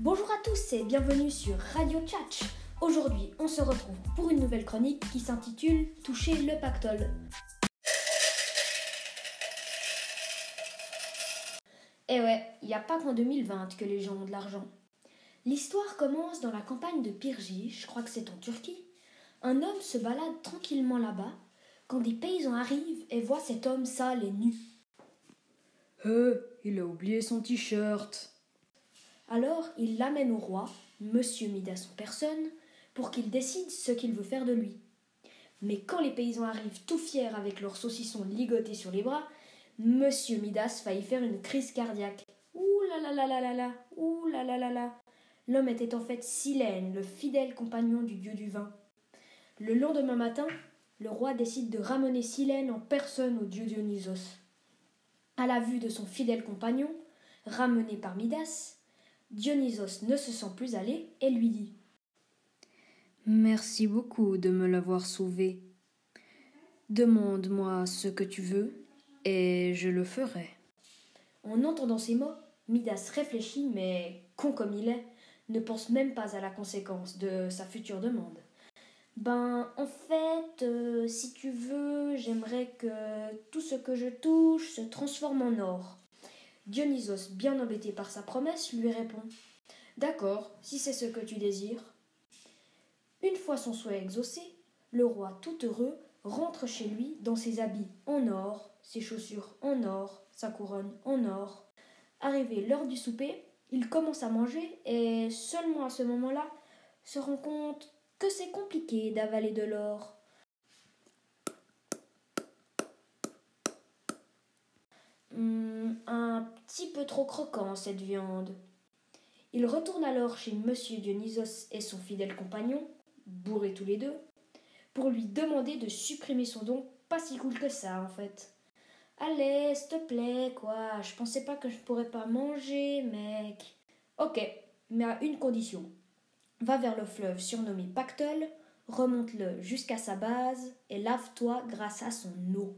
Bonjour à tous et bienvenue sur Radio Tchatch. Aujourd'hui, on se retrouve pour une nouvelle chronique qui s'intitule Toucher le pactole. Eh ouais, il n'y a pas qu'en 2020 que les gens ont de l'argent. L'histoire commence dans la campagne de Pirgi, je crois que c'est en Turquie. Un homme se balade tranquillement là-bas quand des paysans arrivent et voient cet homme sale et nu. Euh, il a oublié son t-shirt. Alors il l'amène au roi, Monsieur Midas en personne, pour qu'il décide ce qu'il veut faire de lui. Mais quand les paysans arrivent tout fiers avec leurs saucissons ligotés sur les bras, Monsieur Midas faillit faire une crise cardiaque. Ouh là là là là là là, ouh là là là là. L'homme était en fait Silène, le fidèle compagnon du dieu du vin. Le lendemain matin, le roi décide de ramener Silène en personne au dieu Dionysos. À la vue de son fidèle compagnon, ramené par Midas, Dionysos ne se sent plus aller et lui dit Merci beaucoup de me l'avoir sauvé. Demande-moi ce que tu veux, et je le ferai. En entendant ces mots, Midas réfléchit, mais con comme il est, ne pense même pas à la conséquence de sa future demande. Ben, en fait, euh, si tu veux, j'aimerais que tout ce que je touche se transforme en or. Dionysos, bien embêté par sa promesse, lui répond D'accord, si c'est ce que tu désires. Une fois son souhait exaucé, le roi, tout heureux, rentre chez lui dans ses habits en or, ses chaussures en or, sa couronne en or. Arrivé l'heure du souper, il commence à manger et seulement à ce moment-là se rend compte que c'est compliqué d'avaler de l'or. Peu trop croquant cette viande. Il retourne alors chez Monsieur Dionysos et son fidèle compagnon, bourrés tous les deux, pour lui demander de supprimer son don, pas si cool que ça en fait. Allez, s'il te plaît, quoi, je pensais pas que je pourrais pas manger, mec. Ok, mais à une condition. Va vers le fleuve surnommé Pactole, remonte-le jusqu'à sa base et lave-toi grâce à son eau.